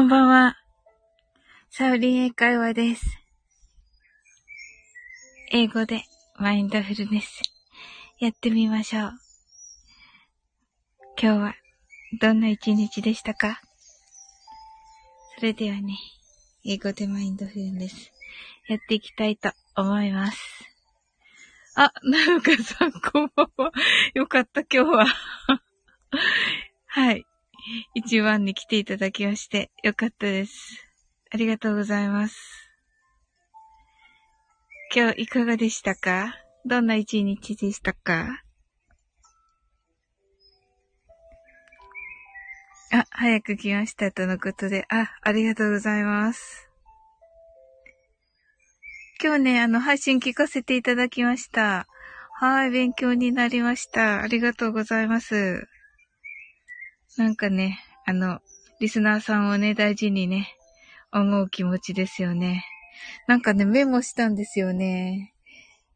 こんばんは。サウリン英会話です。英語でマインドフルネスやってみましょう。今日はどんな一日でしたか？それではね、英語でマインドフルネスやっていきたいと思います。あ、なのかさんこんばんは。よかった、今日は。はい。一番に来ていただきまして、よかったです。ありがとうございます。今日いかがでしたか？どんな一日でしたか？あ、早く来ましたとのことで、あ、ありがとうございます。今日ね、あの、配信聞かせていただきました。はい、勉強になりました。ありがとうございます。なんかね、あの、リスナーさんをね、大事にね、思う気持ちですよね。なんかね、メモしたんですよね。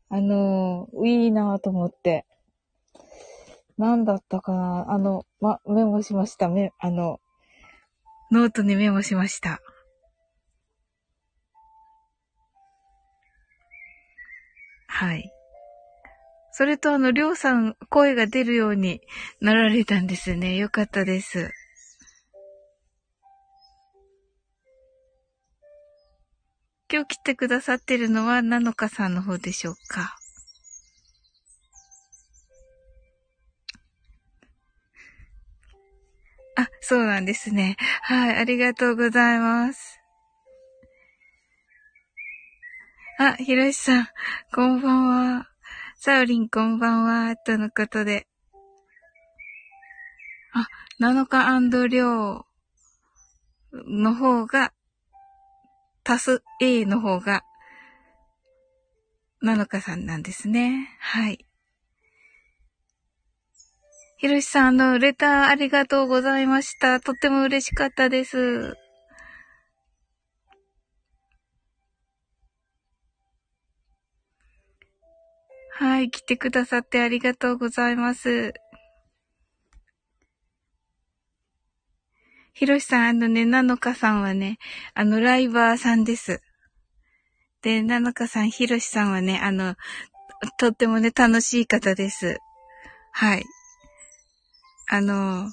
あの、いいなぁと思って。なんだったかなあの、ま、メモしました。め、あの、ノートにメモしました。はい。それとあの、りょうさん、声が出るようになられたんですね。よかったです。今日来てくださってるのは、なのかさんの方でしょうか。あ、そうなんですね。はい、ありがとうございます。あ、ひろしさん、こんばんは。サウリンこんばんは、とのことで。あ、7日りょうの方が、足す A の方が、7日さんなんですね。はい。ひろしさん、あの、レターありがとうございました。とっても嬉しかったです。はい、来てくださってありがとうございます。ひろしさん、あのね、なのかさんはね、あの、ライバーさんです。で、なのかさん、ひろしさんはね、あの、とってもね、楽しい方です。はい。あの、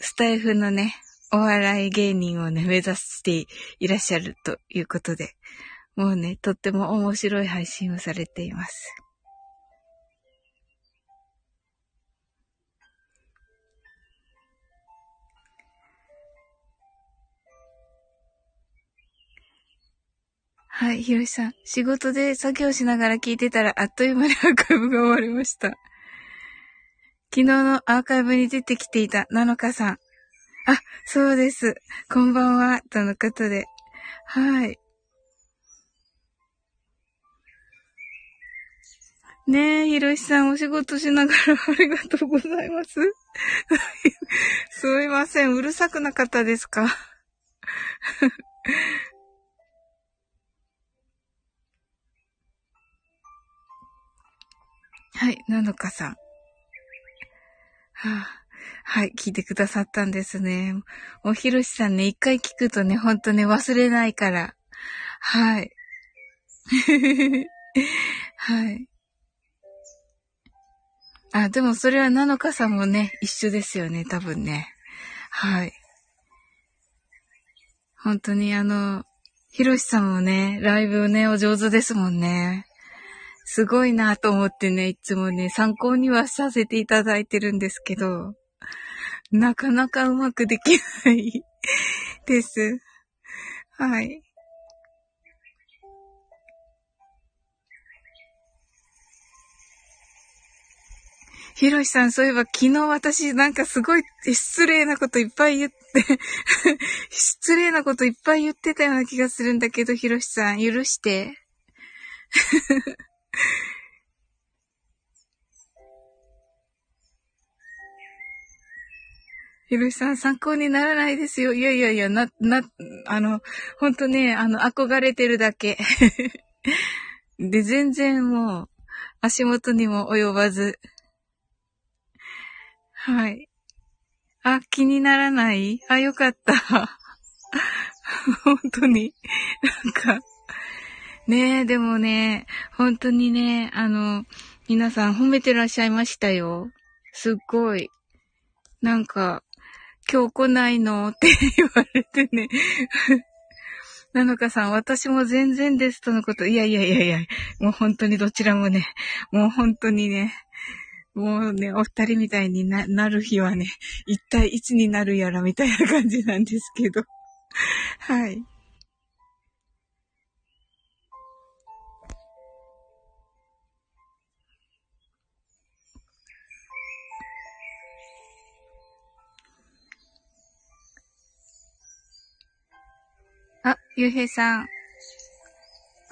スタイフのね、お笑い芸人をね、目指していらっしゃるということで、もうね、とっても面白い配信をされています。はい、ひろしさん。仕事で作業しながら聞いてたら、あっという間にアーカイブが終わりました。昨日のアーカイブに出てきていた、なのかさん。あ、そうです。こんばんは。とのことで。はい。ねえ、ひろしさんお仕事しながらありがとうございます。すいません。うるさくなかったですか？はい、なのかさん。はあ、はい、聞いてくださったんですね。もうひろしさんね、一回聞くとね、ほんとね、忘れないから。はい。はい。あ、でもそれはなのかさんもね、一緒ですよね、多分ね。はい。本当にあの、ひろしさんもね、ライブね、お上手ですもんね。すごいなと思ってね、いつもね、参考にはさせていただいてるんですけど、なかなかうまくできない です。はい。ひろしさん、そういえば昨日私なんかすごい失礼なこといっぱい言って 失礼なこといっぱい言ってたような気がするんだけど、ひろしさん、許して ひろしさん、参考にならないですよ。いやいやいや、な、な、あの、ほんとね、あの、憧れてるだけ。で、全然もう、足元にも及ばず。はい。あ、気にならない？あ、よかった。本当に。なんか、ねえ、でもね、本当にね、あの、皆さん褒めてらっしゃいましたよ。すっごい。なんか、今日来ないの？って 言われてね。なのかさん、私も全然ですとのこと。いやいやいやいや、もう本当にどちらもね、もう本当にね、もうね、お二人みたいにななる日はね、一体いつになるやらみたいな感じなんですけど。はい。あ、ゆうへいさん。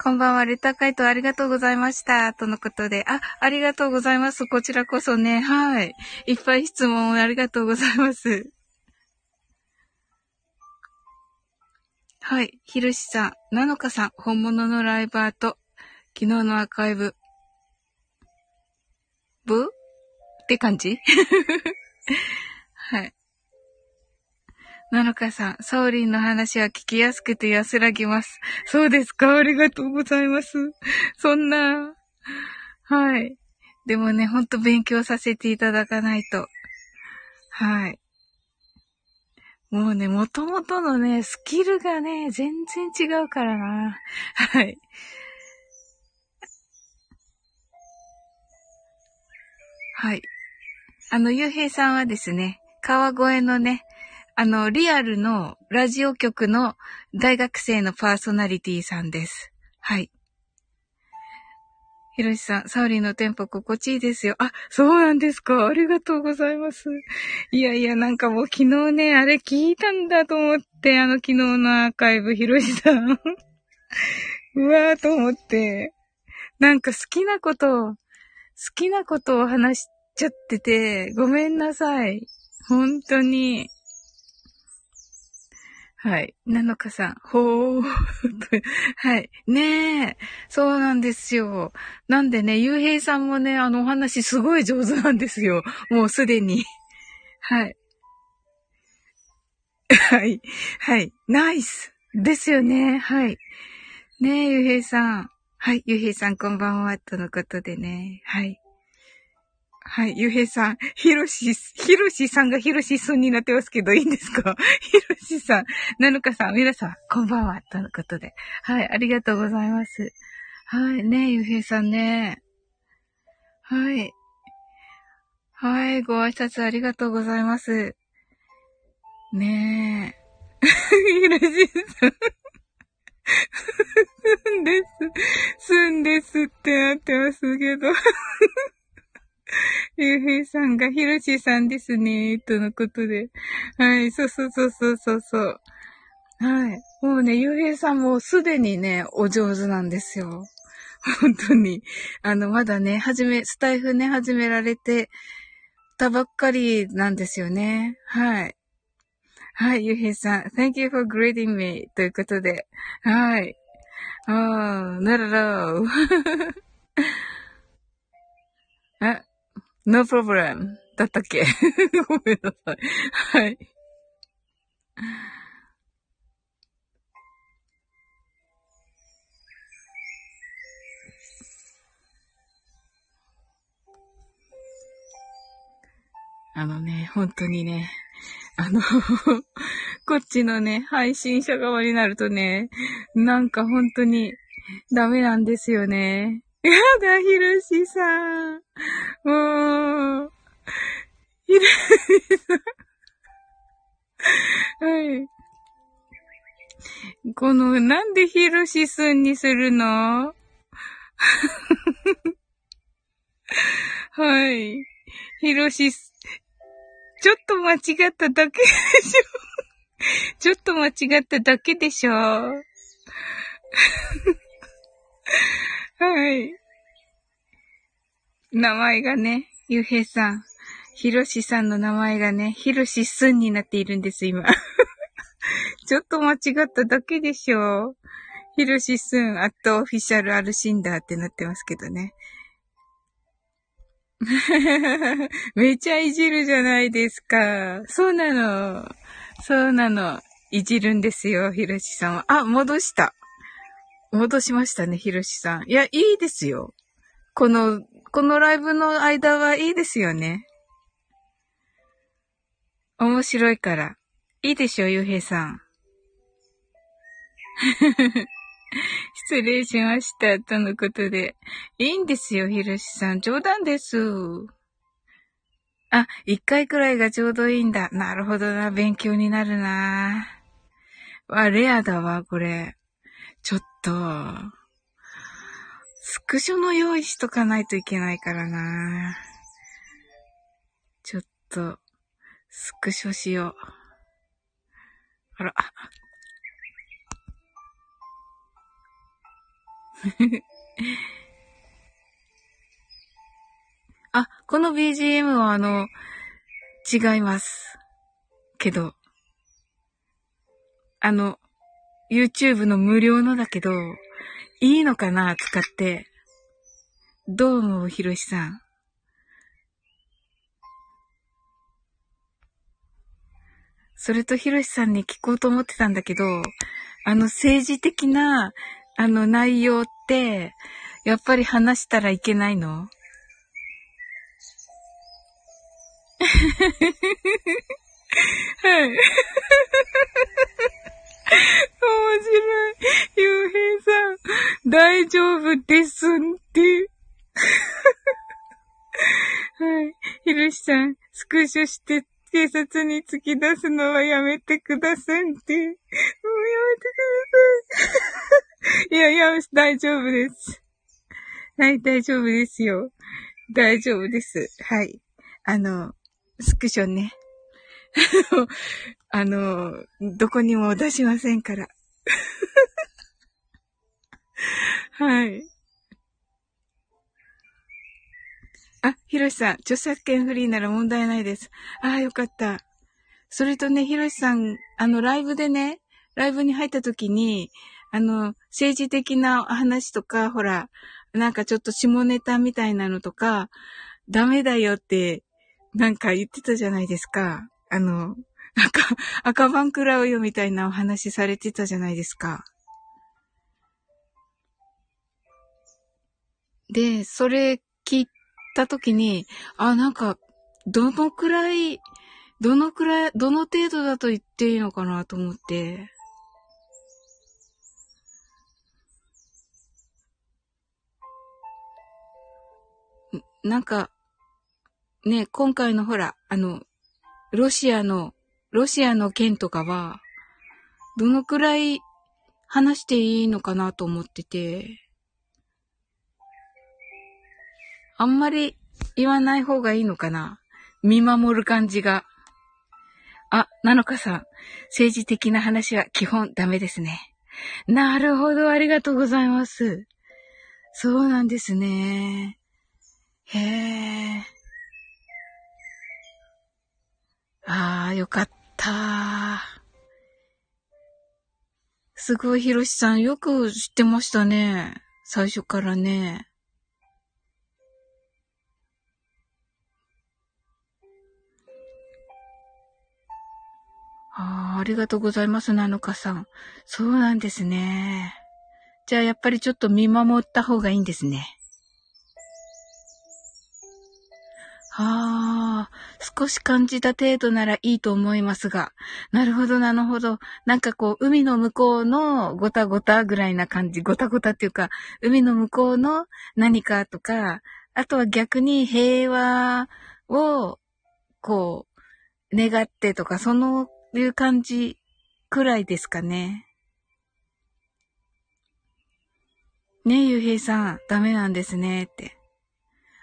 こんばんは、レター回答ありがとうございました。とのことで。あ、ありがとうございます。こちらこそね。はい。いっぱい質問ありがとうございます。はい。ひろしさん、なのかさん、本物のライバーと、昨日のアーカイブ、ブって感じ？はい。なのかさん、ソーリンの話は聞きやすくて安らぎます。そうですかありがとうございます。そんな、はい。でもね、ほんと勉強させていただかないと。はい。もうね、もともとのね、スキルがね、全然違うからな。はい。はい。あの、ゆうへいさんはですね、川越のね、あの、リアルのラジオ局の大学生のパーソナリティさんです。はい。ひろしさん、サウリーのテンポ心地いいですよ。あ、そうなんですか。ありがとうございます。いやいや、なんかもう昨日ね、あれ聞いたんだと思って、あの昨日のアーカイブ、ひろしさん。うわーと思って。なんか好きなこと、好きなことを話しちゃってて、ごめんなさい。本当に。はい。なのかさん、ほー。はい。ねえ。そうなんですよ。なんでね、ゆうへいさんもね、あのお話すごい上手なんですよ。もうすでに。はい。はい。はい。ナイス。ですよね。はい。ねえ、ゆうへいさん。はい。ゆうへいさんこんばんは。とのことでね。はい。はい、ゆうへいさん、ひろし、ひろしさんがひろしすんになってますけど、いいんですか？ひろしさん、なのかさん、皆さん、こんばんは、とのことで。はい、ありがとうございます。はい、ねゆうへいさんね。はい。はい、ご挨拶ありがとうございます。ねえ。ひろしさん。すんです。すんですってなってますけど。ゆうへいさんがひろしさんですね、とのことで。はい、そうそうそうそうそうそう。はい。もうね、ゆうへいさんもすでにね、お上手なんですよ。本当に。あの、まだね、はじめ、スタイフね、始められてたばっかりなんですよね。はい。はい、ゆうへいさん。Thank you for greeting me. ということで。はい。あー、ならら あ、No problem だったっけ？ごめんなさい。はい。あのね、本当にね、あの こっちのね、配信者側になるとね、なんか本当にダメなんですよね。やだ、ひろしさん。もう、ひろしさん。はい。この、なんでひろしすんにするの？はい。ひろし、ちょっと間違っただけでしょちょっと間違っただけでしょはい。名前がね、ゆうへいさん、ひろしさんの名前がね、ひろしすんになっているんです、今。ちょっと間違っただけでしょう。ひろしすん、あとオフィシャルアルシンダーってなってますけどね。めちゃいじるじゃないですか。そうなの。そうなの。いじるんですよ、ひろしさんは。あ、戻した。戻しましたね、ひろしさん。いや、いいですよ。この、このライブの間はいいですよね。面白いから。いいでしょ、ゆうへいさん。失礼しました。とのことで。いいんですよ、ひろしさん。冗談です。あ、一回くらいがちょうどいいんだ。なるほどな。勉強になるな。わ、レアだわ、これ。ちょっと。スクショの用意しとかないといけないからな。ちょっと、スクショしよう。あら。あ、この BGM はあの、違います。けど、あの、YouTube の無料のだけど、いいのかな使って。どう思うひろしさん？それとひろしさんに聞こうと思ってたんだけど、あの政治的な、あの内容って、やっぱり話したらいけないの？はい。面白い。ゆうへいさん、大丈夫ですって。はい。ひろしさん、スクショして警察に突き出すのはやめてくださいって。もうやめてください。いやいや、大丈夫です。はい、大丈夫ですよ。大丈夫です。はい。あの、スクショね。あの、どこにも出しませんから。はい。あ、ひろしさん、著作権フリーなら問題ないです。ああ、よかった。それとね、ひろしさん、あの、ライブでね、ライブに入った時に、あの、政治的な話とか、ほら、なんかちょっと下ネタみたいなのとか、ダメだよって、なんか言ってたじゃないですか。あの、赤、赤番食らうよみたいなお話されてたじゃないですか。で、それ聞いたときに、あ、なんか、どのくらい、どのくらい、どの程度だと言っていいのかなと思って。なんか、ね、今回のほら、あの、ロシアのロシアの件とかは、どのくらい話していいのかなと思ってて、あんまり言わない方がいいのかな見守る感じが。あ、なのかさん、政治的な話は基本ダメですね。なるほど、ありがとうございます。そうなんですね。へえ。ああ、よかった。たすごい、ひろしさん、よく知ってましたね。最初からね。ああ、ありがとうございます、なのかさん。そうなんですね。じゃあ、やっぱりちょっと見守った方がいいんですね。ああ、少し感じた程度ならいいと思いますが。なるほど、なるほど。なんかこう、海の向こうのごたごたぐらいな感じ。ごたごたっていうか、海の向こうの何かとか、あとは逆に平和を、こう、願ってとか、そのいう感じくらいですかね。ねえ、ゆうへいさん、ダメなんですね、って。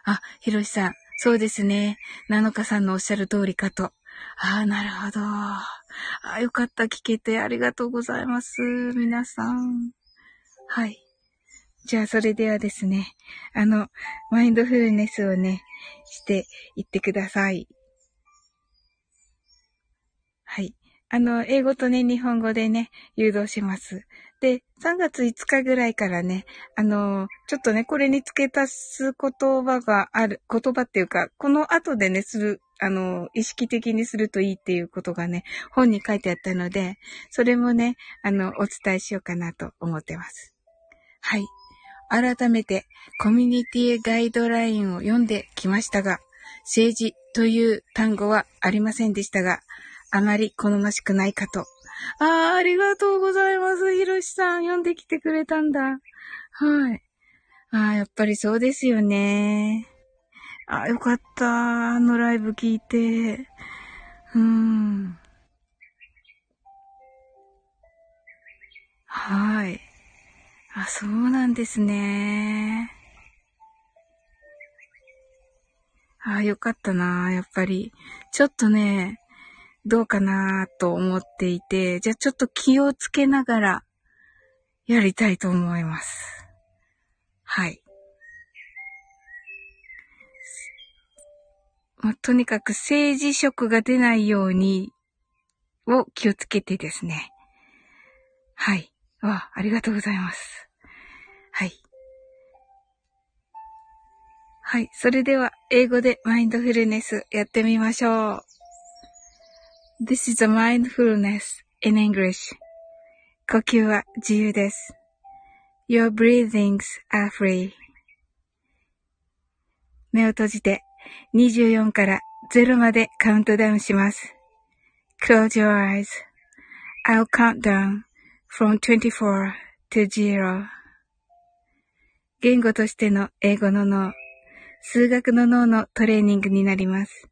あ、ひろしさん、そうですね。なのかさんのおっしゃる通りかと。ああ、なるほど。ああ、よかった。聞けてありがとうございます。皆さん。はい。じゃあ、それではですね、あの、マインドフルネスをね、していってください。はい。あの、英語とね、日本語でね、誘導します。で、3月5日ぐらいからね、あの、ちょっとね、これに付け足す言葉がある、言葉っていうか、この後でね、する、あの、意識的にするといいっていうことがね、本に書いてあったので、それもね、あの、お伝えしようかなと思ってます。はい。改めて、コミュニティガイドラインを読んできましたが、政治という単語はありませんでしたが、あまり好ましくないかと。ああ、ありがとうございます。ひろしさん、読んできてくれたんだ。はい。ああ、やっぱりそうですよね。ああ、よかった。あのライブ聞いて。うーん。はい。あ、そうなんですね。ああ、よかったな。やっぱり。ちょっとね、どうかなと思っていて、じゃあちょっと気をつけながらやりたいと思います。はい。まあ、とにかく政治色が出ないように、を気をつけてですね。はい。あ、ありがとうございます。はい。はい。それでは、英語でマインドフルネスやってみましょう。This is a mindfulness in English. 呼吸は自由です。Your breathings are free. 目を閉じて24から0までカウントダウンします。Close your eyes. I'll count down from 24 to 0. 言語としての英語の脳、数学の脳のトレーニングになります。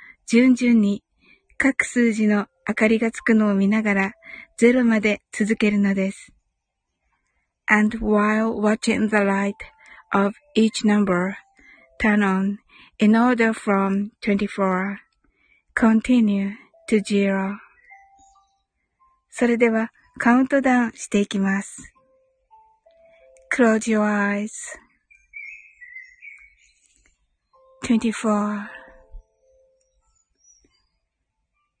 順々に各数字の明かりがつくのを見ながら0まで続けるのです。And while watching the light of each number turn on in order from 24, continue to zero. それではカウントダウンしていきます。Close your eyes. 24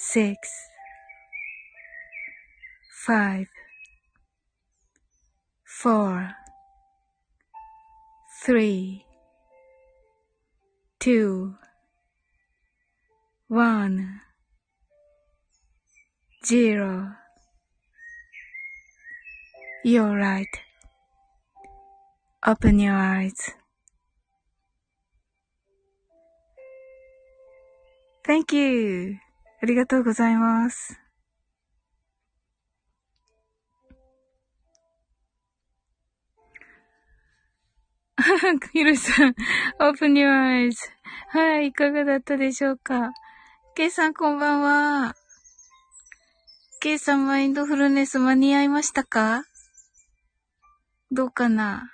six, five, four, three, two, one, zero. You're right. Open your eyes. Thank you. ありがとうございます。ひろしさん、open your eyes. はい、いかがだったでしょうか？ケイさん、こんばんは。ケイさん、マインドフルネス間に合いましたか？どうかな？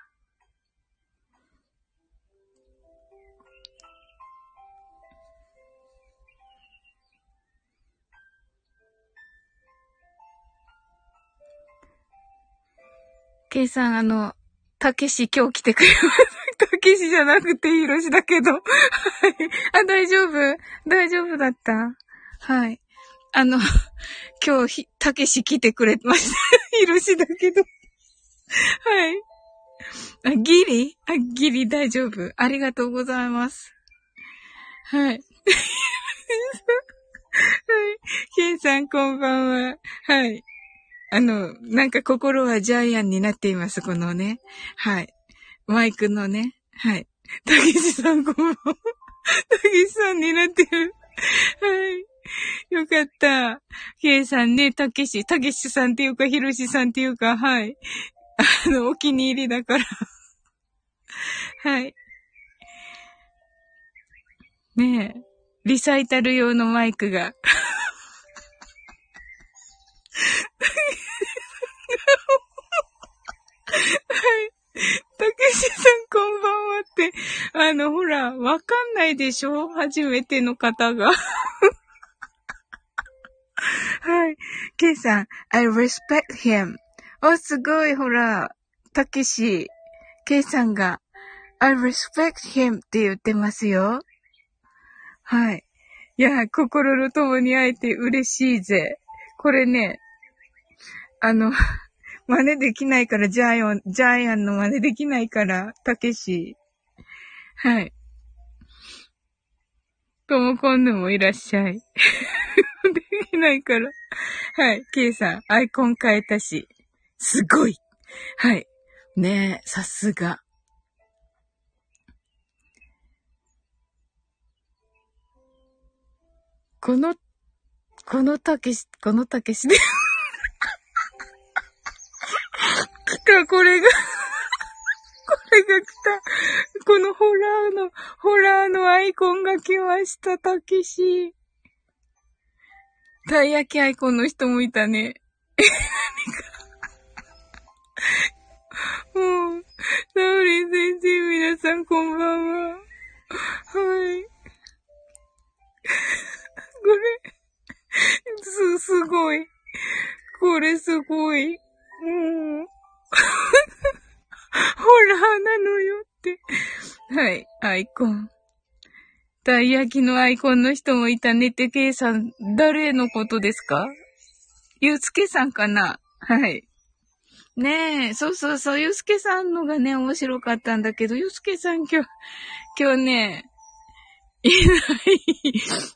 ケイさん、あの、たけし今日来てくれます。たけしじゃなくてひろしだけど。はい。あ、大丈夫？大丈夫だった？はい。あの、今日、たけし来てくれました。ひろしだけど。はい。あ、ギリ？あ、ギリ大丈夫。ありがとうございます。はい。はい。ケンさんこんばんは。はい。あの、なんか心はジャイアンになっています、このね。はい。マイクのね。はい。たけしさんこんばんは。たけしさんになってる。はい。よかった。ケイさんね、たけし、たけしさんっていうか、ひろしさんっていうか、はい。あの、お気に入りだから。はい。ねえ。リサイタル用のマイクが。はい。たけしさんこんばんはって、あの、ほら、わかんないでしょ？初めての方が。はい。ケイさん、I respect him. お、すごい、ほら、たけし、ケイさんが、I respect him って言ってますよ。はい。いや、心の友に会えて嬉しいぜ。これね、あの、真似できないから、ジャイアン、ジャイアンの真似できないから、たけし。はい。ともこんぬもいらっしゃい。できないから。はい。ケイさん、アイコン変えたし。すごい。はい。ねえ、さすが。この、このたけし、このたけしでか、これが これが来た。このホラーの、ホラーのアイコンが来ました、たけし。たい焼きアイコンの人もいたね。え、何かもう、サウリン先生、皆さんこんばんは。はい。これ、す、すごい。これすごい。うん。ホラーなのよって。はい、アイコン。たい焼きのアイコンの人もいたねて、ケイさん、誰のことですか？ゆうすけさんかな？はい。ねえ、そうそうそう、ゆうすけさんのがね、面白かったんだけど、ゆうすけさん今日、今日ね、いない。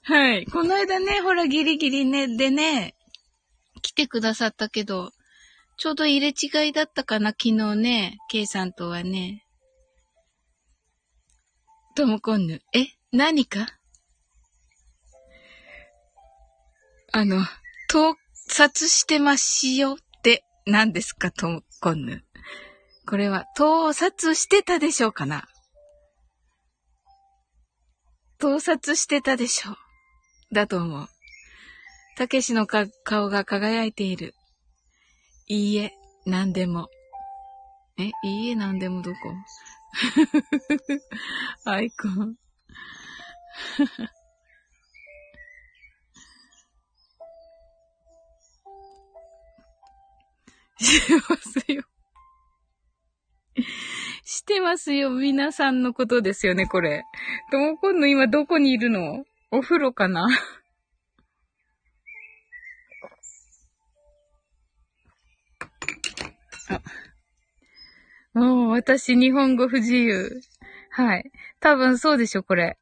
はい。この間ね、ほら、ギリギリね、でね、来てくださったけど、ちょうど入れ違いだったかな、昨日ね、ケイさんとはね。ともこんぬ。え何か？あの、盗撮してますよって何ですか、ともこんぬ。これは、盗撮してたでしょうかな？盗撮してたでしょう。だと思う。たけしのか顔が輝いている。いいえ、なんでも。え、いいえ、なんでもどこ？アイコン。してますよ。してますよ。皆さんのことですよね、これ。ともこんの今どこにいるの？お風呂かな？もう私日本語不自由。はい。多分そうでしょ、これ。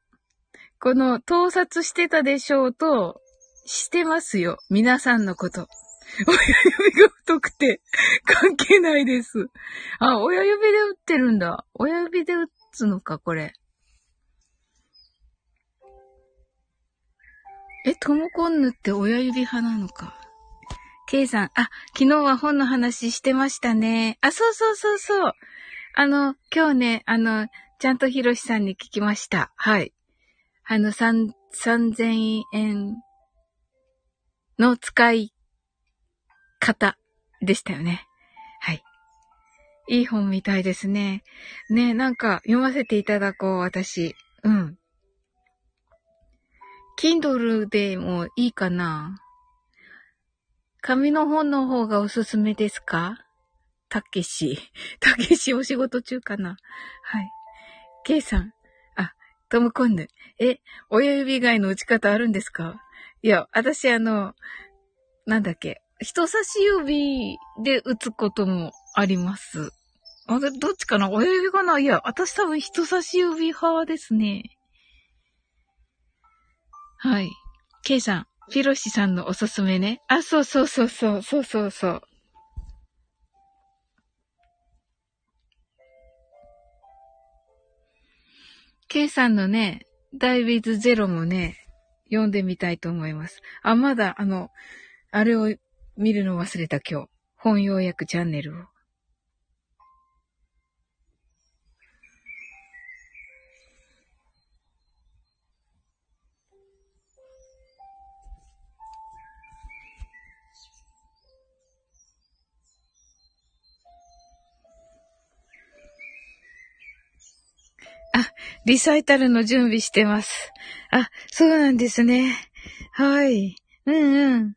この、盗撮してたでしょうと、してますよ。皆さんのこと。親指が太くて、関係ないです。あ、親指で打ってるんだ。親指で打つのか、これ。え、トモコンヌって親指派なのか。ケイさん、あ、昨日は本の話してましたね。あ、そうそうそうそう。あの、今日ね、あの、ちゃんとヒロシさんに聞きました。はい。あの、三、三千円の使い方でしたよね。はい。いい本みたいですね。ね、なんか読ませていただこう、私。うん。Kindle でもいいかな紙の本の方がおすすめですか？たけし。たけしお仕事中かな？はい。ケイさん。あ、トムコンヌ。え、親指以外の打ち方あるんですか？いや、私あの、なんだっけ、人差し指で打つこともあります。あれ、どっちかな？親指かないや、私多分人差し指派ですね。はい。ケイさん、ピロシさんのおすすめね。あ、そうそうそうそう、そうそうそう。K さんのね、ダイビーズゼロもね、読んでみたいと思います。あ、まだ、あの、あれを見るの忘れた今日。本要約チャンネルを。リサイタルの準備してます。あ、そうなんですね。はい。うんうん。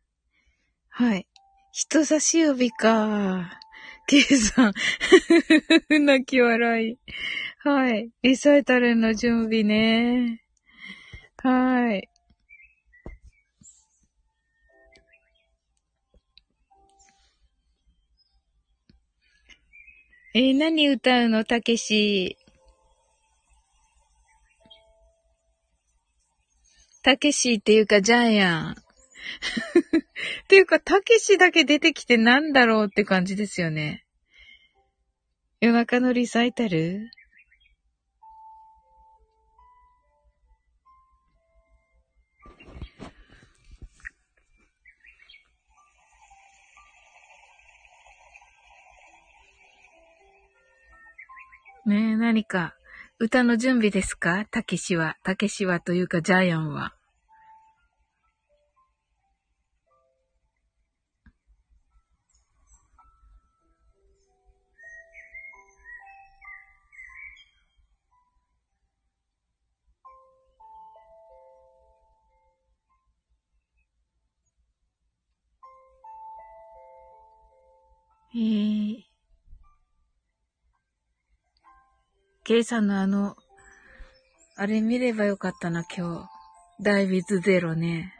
はい。人差し指か。ケイさん。泣き笑い。はい。リサイタルの準備ね。はい。えー、何歌うの？たけし。たけしっていうかジャイアン。っていうか、たけしだけ出てきてなんだろうって感じですよね。夜中のリサイタル？ねえ、何か、歌の準備ですか？たけしは、たけしはというかジャイアンは。ケイさんのあの、あれ見ればよかったな、今日。ダイビズゼロね。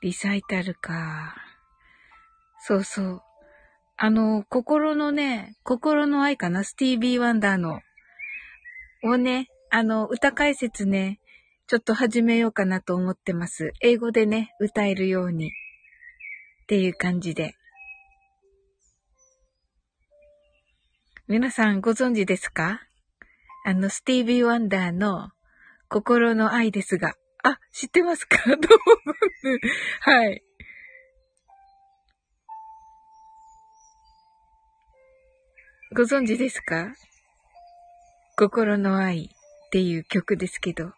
リサイタルか。そうそう。あの、心のね、心の愛かな、スティービー・ワンダーの。をね、あの、歌解説ね、ちょっと始めようかなと思ってます。英語でね、歌えるように。っていう感じで。皆さんご存知ですか？あの、スティービー・ワンダーの心の愛ですが。あ、知ってますか？どうも。はい。ご存知ですか？心の愛っていう曲ですけど。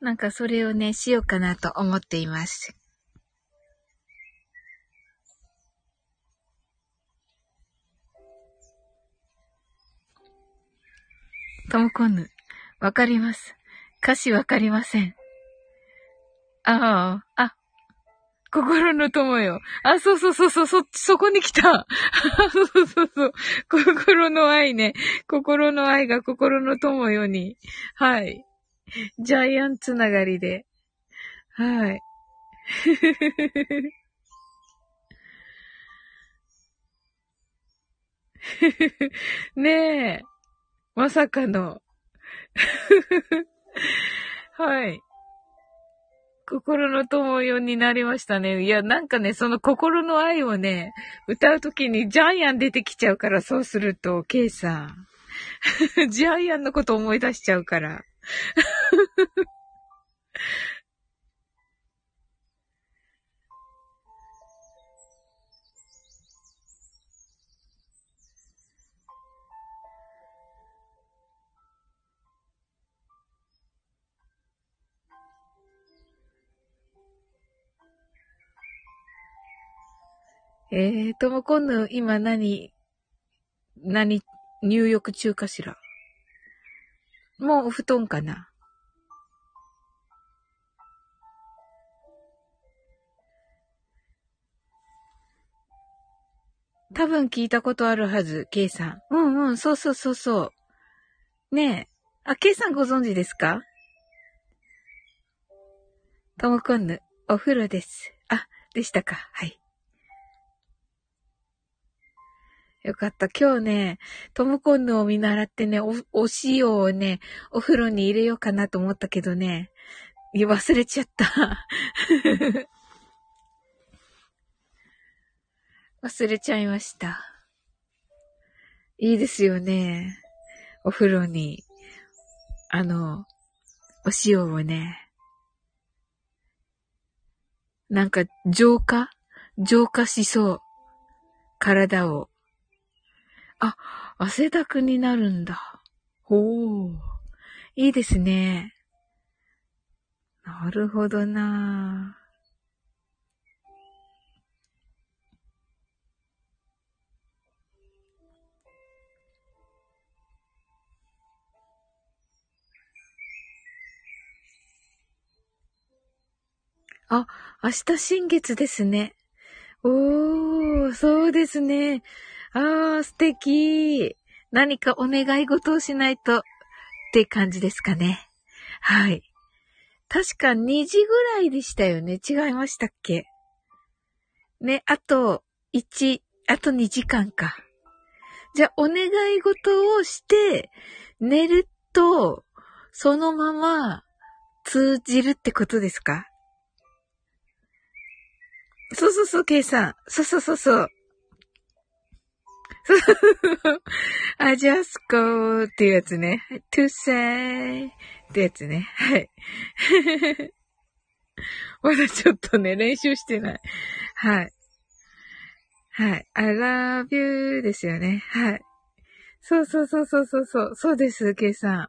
なんかそれをね、しようかなと思っています。ともこんぬ。わかります。歌詞わかりません。ああ、あ、心の友よ。あ、そうそうそうそう、そ、そこに来た。そうそうそう。心の愛ね。心の愛が心の友よに。はい。ジャイアンつながりで。はい。ねえ。まさかの。はい。心の友よになりましたね。いや、なんかね、その心の愛をね、歌うときにジャイアン出てきちゃうから、そうすると、ケイさん。ジャイアンのこと思い出しちゃうから。えー、ともこんぬ、今何、何、入浴中かしら？もうお布団かな。多分聞いたことあるはず、K さん。うんうん、そうそうそうそう。ねえ。あ、K さんご存知ですか？ともこんぬ、お風呂です。あ、でしたか。はい。よかった。今日ね、トムコンヌを見習ってね、お、お塩をね、お風呂に入れようかなと思ったけどね、忘れちゃった。忘れちゃいました。いいですよね。お風呂に、あの、お塩をね、なんか浄化？浄化しそう。体を。あ、汗だくになるんだ。ほう。いいですね。なるほどなあ、明日新月ですね。おー、そうですね。あー、素敵。何かお願い事をしないとって感じですかね。はい。確か2時ぐらいでしたよね。違いましたっけね、あと1、あと2時間か。じゃあ、お願い事をして、寝ると、そのまま通じるってことですか？そうそうそう、ケイさん。そうそうそうそう。I just go っていうやつね。to say ってやつね。はい。まだちょっとね、練習してない。はい。はい。I love you ですよね。はい。そうそうそうそうそうそう。そうです、ケイさん。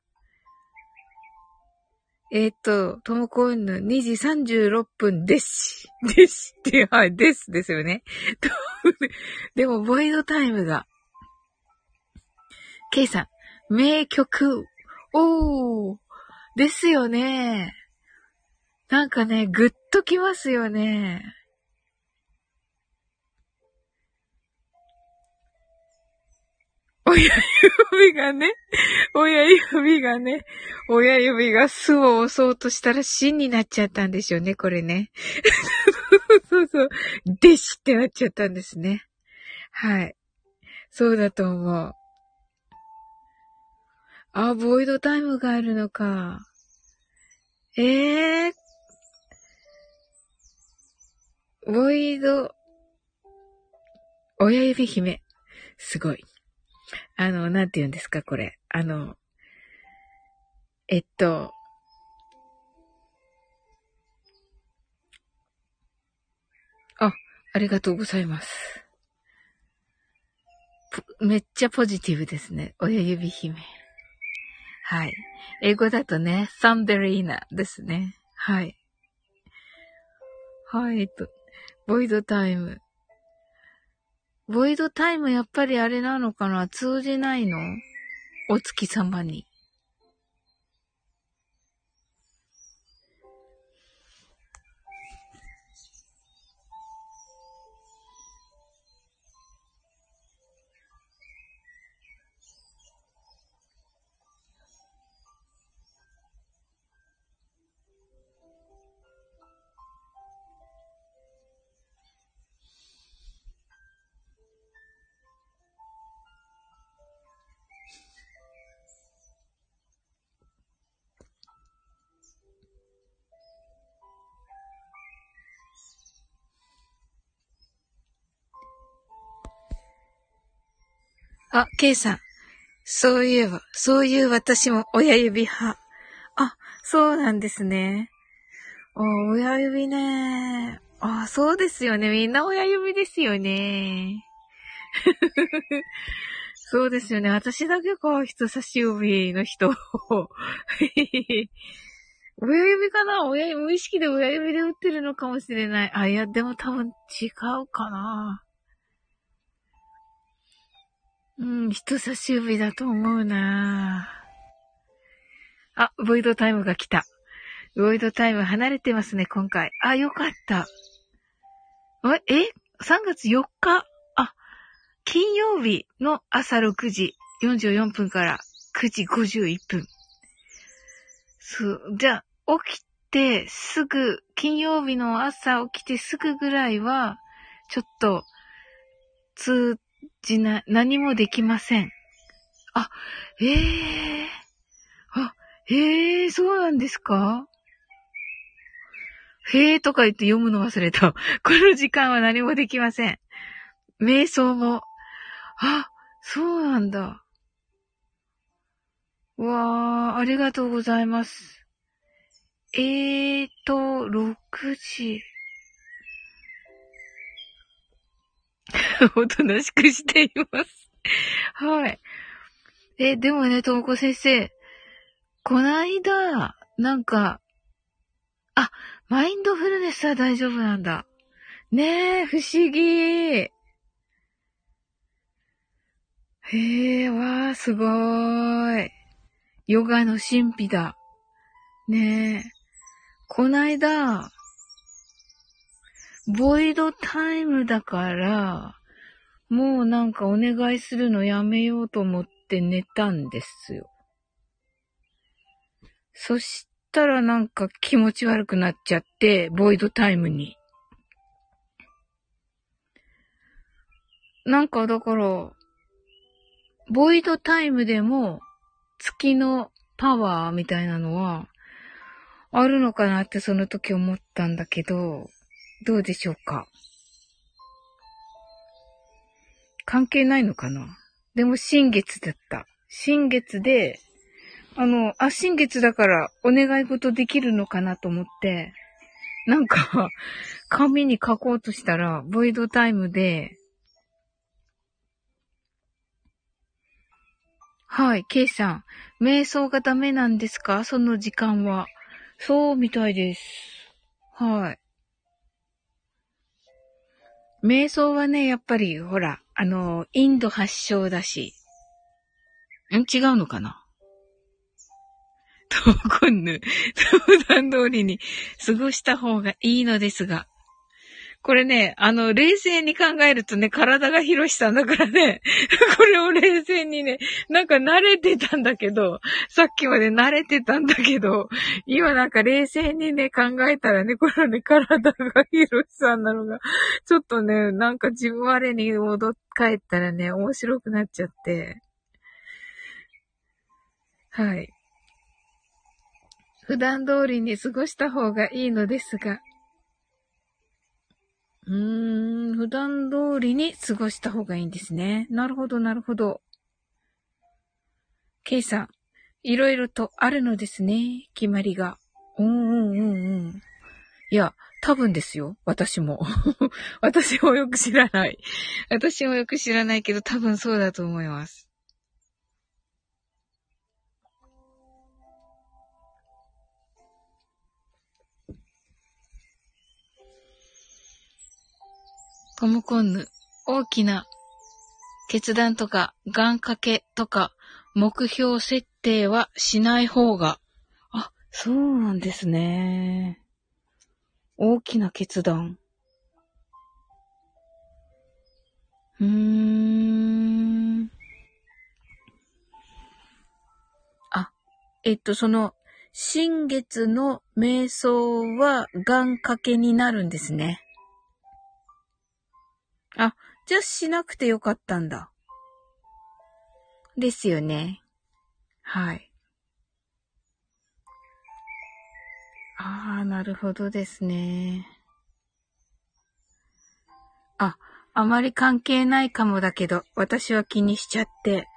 えっ、ー、と、ともこうんぬ2時36分です。ですって、はい、ですですよね。でも、ボイドタイムが。ケイさん、名曲。おー、ですよね。なんかね、ぐっときますよね。親指がね、親指がね、親指が巣を押そうとしたら死になっちゃったんでしょうね、これね。そうそう。でしってなっちゃったんですね。はい。そうだと思う。あ、ボイドタイムがあるのか。ええー。ボイド、親指姫。すごい。あの、なんて言うんですか、これ。あの、えっと、あ、ありがとうございます。めっちゃポジティブですね。親指姫。はい。英語だとね、サンベリーナですね。はい。はい、と、ボイドタイム。ボイドタイムやっぱりあれなのかな？通じないの？お月様に。あ、ケイさん。そういえば、そういう私も親指派。あ、そうなんですね。お親指ね。あ、そうですよね。みんな親指ですよね。そうですよね。私だけか、人差し指の人。親指かな？親指、無意識で親指で打ってるのかもしれない。あ、いや、でも多分違うかな。うん、人差し指だと思うなあ、ボイドタイムが来た。ボイドタイム離れてますね、今回。あ、よかった。え、え ?3 月4日？あ、金曜日の朝6時44分から9時51分。そう、じゃあ、起きてすぐ、金曜日の朝起きてすぐぐらいは、ちょっと、じな、何もできません。あ、ええー、あ、ええー、そうなんですか？へえとか言って読むの忘れた。この時間は何もできません。瞑想も。あ、そうなんだ。わー、ありがとうございます。えーと、6時。おとなしくしています。はい。え、でもね、ともこ先生、こないだ、なんか、あ、マインドフルネスは大丈夫なんだ。ねえ、不思議。へえ、わー、すごーい。ヨガの神秘だ。ねえ。こないだ、ボイドタイムだから、もうなんかお願いするのやめようと思って寝たんですよ。そしたらなんか気持ち悪くなっちゃって、ボイドタイムに。なんかだから、ボイドタイムでも月のパワーみたいなのはあるのかなってその時思ったんだけど、どうでしょうか？関係ないのかな？でも新月だった。新月で、あの、あ、新月だからお願い事できるのかなと思って、なんか、紙に書こうとしたら、ボイドタイムで、はい、ケイさん。瞑想がダメなんですか？その時間は。そうみたいです。はい。瞑想はね、やっぱり、ほら、あの、インド発祥だし。ん違うのかな？トーコンヌ、相談通りに過ごした方がいいのですが。これね、あの、冷静に考えるとね、体が広しさんだからね、これを冷静にね、なんか慣れてたんだけど、さっきまで慣れてたんだけど、今なんか冷静にね、考えたらね、このね、体が広しさんなのが、ちょっとね、なんか自分我に戻っ帰ったらね、面白くなっちゃって。はい。普段通りに過ごした方がいいのですが、うーん、普段通りに過ごした方がいいんですね。なるほど、なるほど。ケイさん、いろいろとあるのですね。決まりが。うんうんうんうん。いや、多分ですよ。私も。私もよく知らない。私もよく知らないけど、多分そうだと思います。トムコンヌ、大きな決断とか、願掛けとか、目標設定はしない方が。あ、そうなんですね。大きな決断。うーん。あ、えっと、その、新月の瞑想は願掛けになるんですね。あ、じゃあしなくてよかったんだ。ですよね。はい。ああ、なるほどですね。あ、あまり関係ないかもだけど、私は気にしちゃって。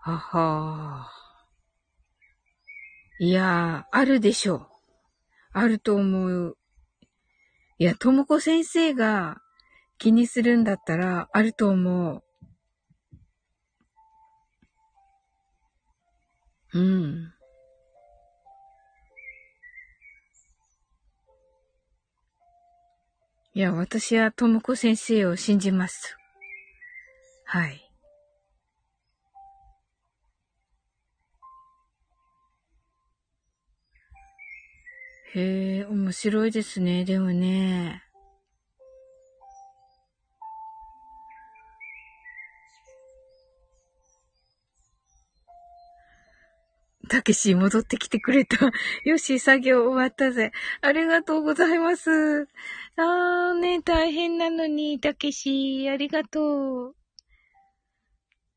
ははー。いやー、あるでしょう。あると思う。いや、ともこ先生が気にするんだったらあると思う。うん。いや、私はともこ先生を信じます。はい。へえ、面白いですね。でもね。たけし戻ってきてくれた。よし、作業終わったぜ。ありがとうございます。あーね、大変なのに、たけし、ありがとう。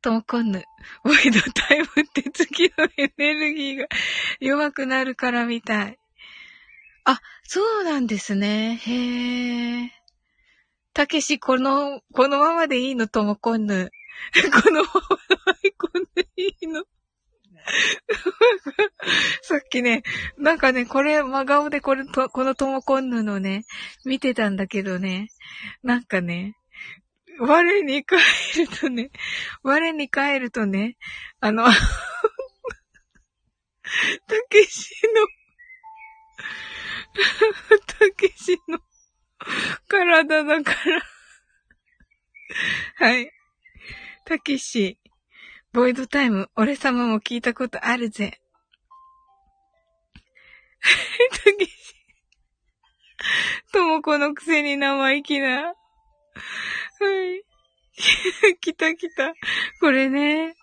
ともこんぬ。ワイドタイムって次のエネルギーが 弱くなるからみたい。あ、そうなんですね。へえ。たけし、この、このままでいいの？ともこんぬ。このままでこんでいいの？さっきね、なんかね、これ、真顔でこれと、このともこんぬのね、見てたんだけどね、なんかね、我に帰るとね、我に帰るとね、あの、たけしの、たけしの体だから。はい。たけし、ボイドタイム、俺様も聞いたことあるぜ。たけし、ともこのくせに生意気な。はい。来た来た。これね。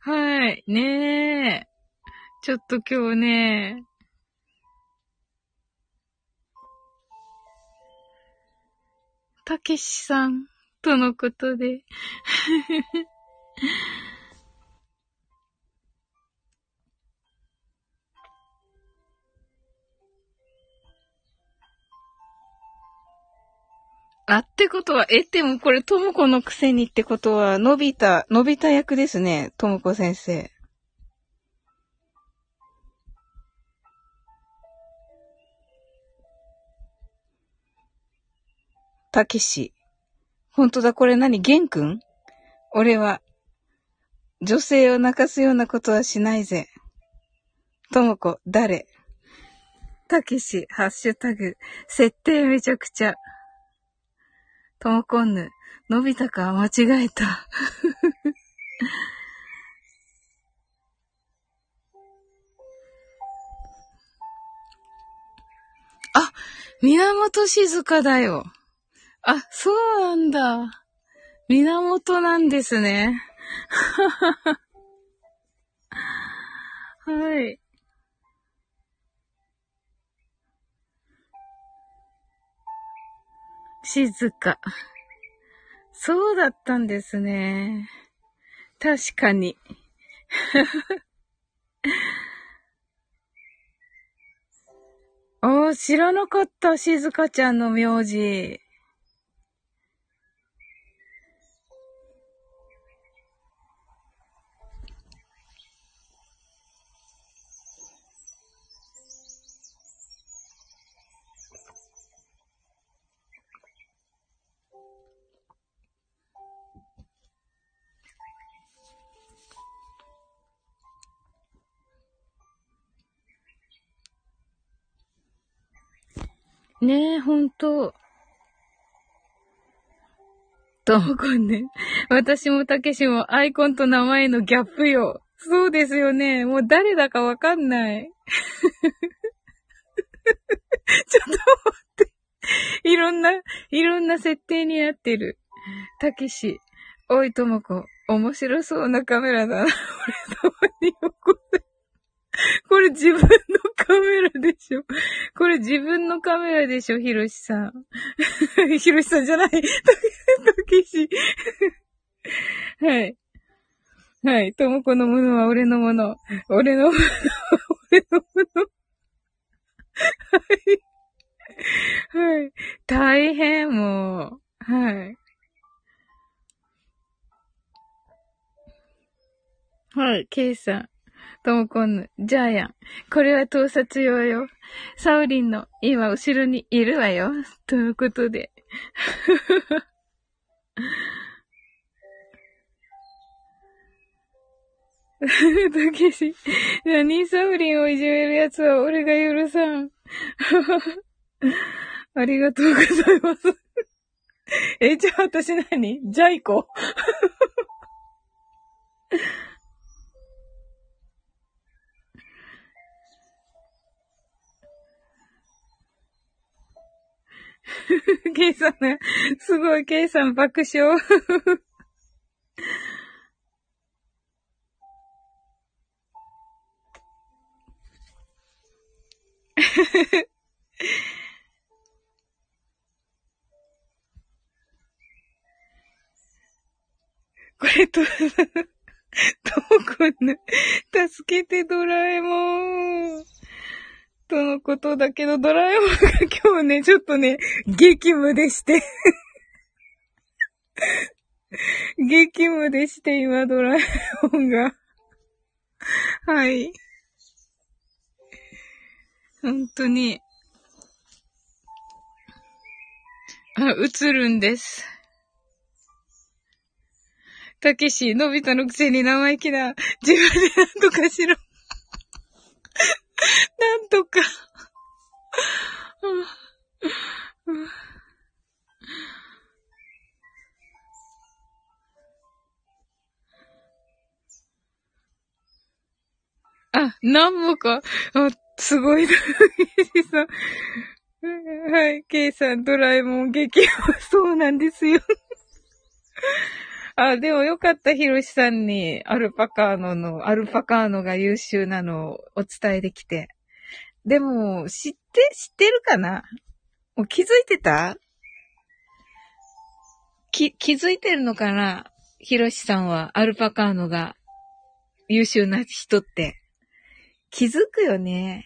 はい。ねえ。ちょっと今日ね。たけしさんとのことで。あ、ってことは、え、でもこれ、ともこのくせにってことは、のび太、のび太役ですね、ともこ先生。たけし。ほんとだ、これ何？ゲンくん俺は、女性を泣かすようなことはしないぜ。ともこ、誰？たけし、ハッシュタグ、設定めちゃくちゃ。ともこんぬ、のび太か？間違えた。あ、源静香だよ。あ、そうなんだ。源なんですね。はい。静か。そうだったんですね。確かに。ああ、知らなかった、静香ちゃんの名字。ねえ、ほんと。ともこんね。私もたけしもアイコンと名前のギャップよ。そうですよね。もう誰だかわかんない。ちょっと待って。いろんな、いろんな設定になってる。たけし。おいともこ。面白そうなカメラだな。俺たまによこせ。これ自分のカメラでしょ。これ自分のカメラでしょ、ひろしさん。ひろしさんじゃない。たけし。はい。はい。ともこのものは俺のもの。俺のものは俺のもの。はい。はい。大変、もう。はい。はい、ケイさん。ともこんぬ、ジャイアン。これは盗撮用よ。サウリンの今後ろにいるわよ。ということで。たけし、何サウリンをいじめるやつは俺が許さん。ありがとうございます。え、じゃあ私何？ジャイコ ケイさん、すごい、ケイさん爆笑。これと、ともこん、助けてドラえもん。とのことだけど、ドラえもんが今日ね、ちょっとね、激務でして 激務でして、今、ドラえもんが。はい。本当に。あ、映るんです。たけし、のび太のくせに生意気な。自分でなんとかしろ。なんとか。あ、なんもか。あ、すごい。さん。はい、ケイさん、ドラえもん激はそうなんですよ。あ、でもよかった、ヒロシさんに、アルパカーノの、アルパカーノが優秀なのをお伝えできて。でも、知って、知ってるかな？もう気づいてた？き、気づいてるのかな？ヒロシさんは、アルパカーノが優秀な人って。気づくよね。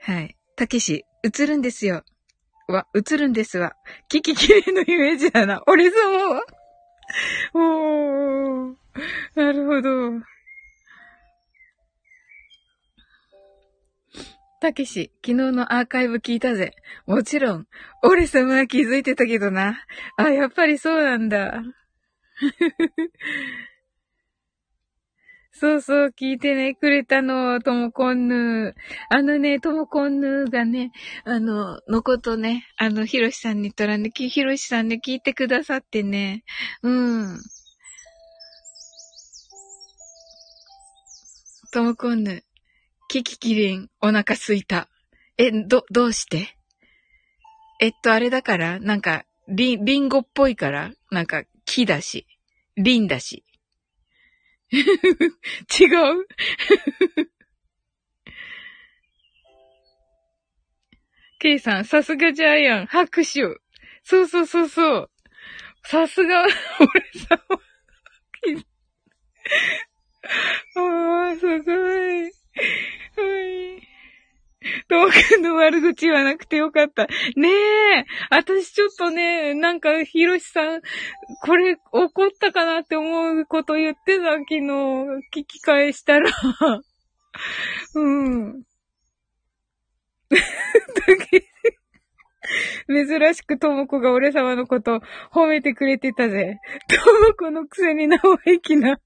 はい。たけし、映るんですよ。わ、映るんですわ。キキキレイのイメージだな。俺そう。おー。なるほど。たけし、昨日のアーカイブ聞いたぜ。もちろん、俺様は気づいてたけどな。あ、やっぱりそうなんだ。そうそう、聞いてね、くれたの、ともこんぬ。あのね、ともこんぬがね、あの、のことね、あの、ひろしさんに言ったらね、ひろしさんね、聞いてくださってね、うん。ともこんぬ、キキキリン、お腹すいた。え、ど、どうして？えっと、あれだからなんか、リン、リンゴっぽいからなんか、木だし、リンだし。違う？ケイさん、さすがジャイアン、拍手。そうそうそうそう。さすが、俺さ、ああ、すごい。はい。トークの悪口言わなくてよかった。ねえ。私ちょっとね、なんか、ひろしさん、これ怒ったかなって思うこと言ってた昨日、聞き返したら。うん。珍しくともこが俺様のこと褒めてくれてたぜ。ともこのくせに生意気な。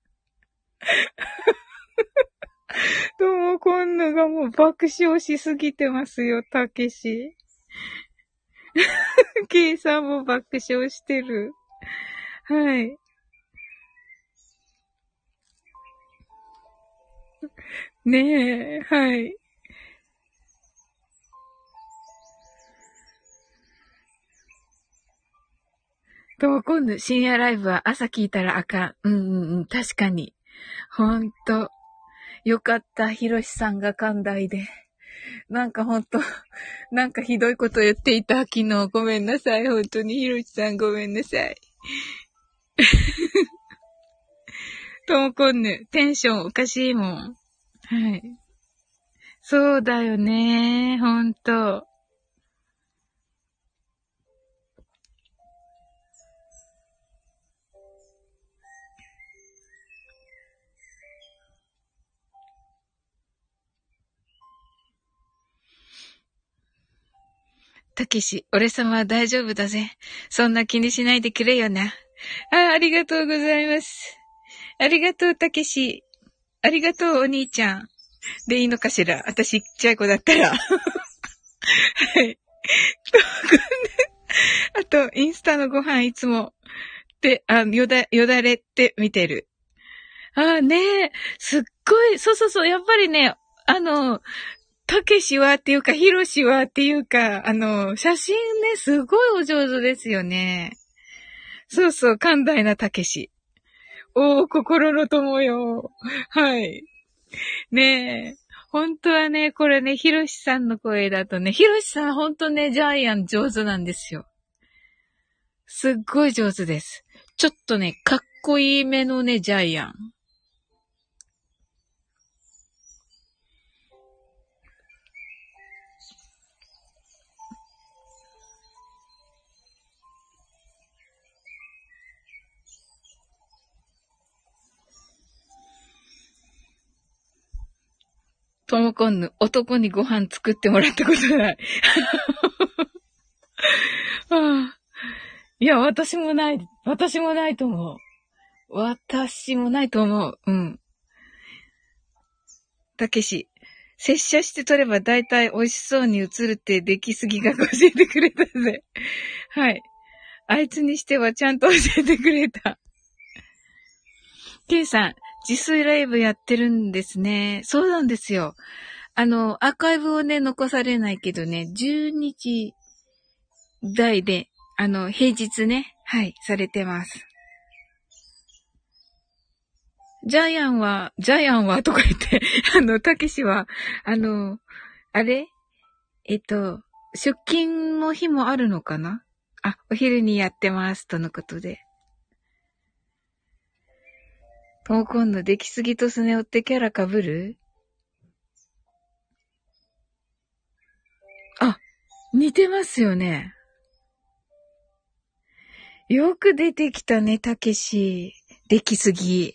どうも、こんながもう爆笑しすぎてますよ、たけし。ケイさんも爆笑してる。はい。ねえ、はい。と、今度深夜ライブは朝聞いたらあかん。うんうんうん、確かに。ほんと。よかった、ひろしさんが寛大で。なんかほんと、なんかひどいこと言っていた、昨日。ごめんなさい。本当にひろしさんごめんなさい。ともこんぬ、テンションおかしいもん。はい。そうだよね。ほんと。たけし、俺様は大丈夫だぜ。そんな気にしないでくれよな。あ、ありがとうございます。ありがとう、たけし。ありがとう、お兄ちゃん。でいいのかしら私ちっちゃい子だったら。はい。あと、インスタのご飯いつも、で、あ、よだ、よだれって見てる。あねえ、すっごい、そうそうそう、やっぱりね、あの、たけしはっていうか、ひろしはっていうか、あの、写真ね、すごいお上手ですよね。そうそう、寛大なたけし。おー、心の友よ。はい。ねえ。本当はね、これね、ヒロシさんの声だとね、ヒロシさん本当ね、ジャイアン上手なんですよ。すっごい上手です。ちょっとね、かっこいいめのね、ジャイアン。ともこんぬ、男にご飯作ってもらったことない。はあ、いや、私もない。私もないと思う。私もないと思う。うん。たけし、拙者して取れば大体美味しそうに映るってできすぎが教えてくれたぜ。はい。あいつにしてはちゃんと教えてくれた。ケイさん、自炊ライブやってるんですね。そうなんですよ。あの、アーカイブをね、残されないけどね、12時台で、あの、平日ね、はい、されてます。ジャイアンは、ジャイアンはとか言って、あの、たけしは、あの、あれ？えっと、出勤の日もあるのかな？あ、お昼にやってます、とのことで。トモコンの出来すぎとスネ夫ってキャラ被る？あ、似てますよね。よく出てきたね、たけし。出来すぎ。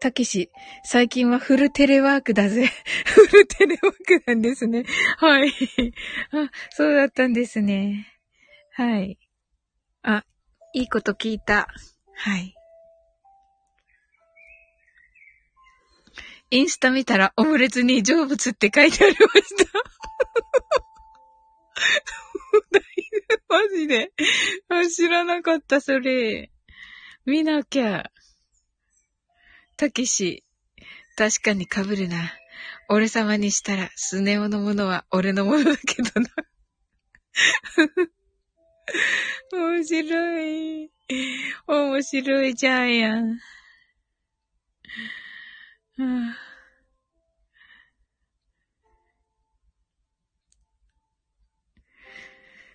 たけし、最近はフルテレワークだぜ。フルテレワークなんですね。はい。あ、そうだったんですね。はい。あ、いいこと聞いた。はい。インスタ見たらオムレツに成仏って書いてありました。マジで。知らなかった、それ。見なきゃ。たけし。確かに被るな。俺様にしたら、スネ夫のものは俺のものだけどな。面白い。面白いジャイアン。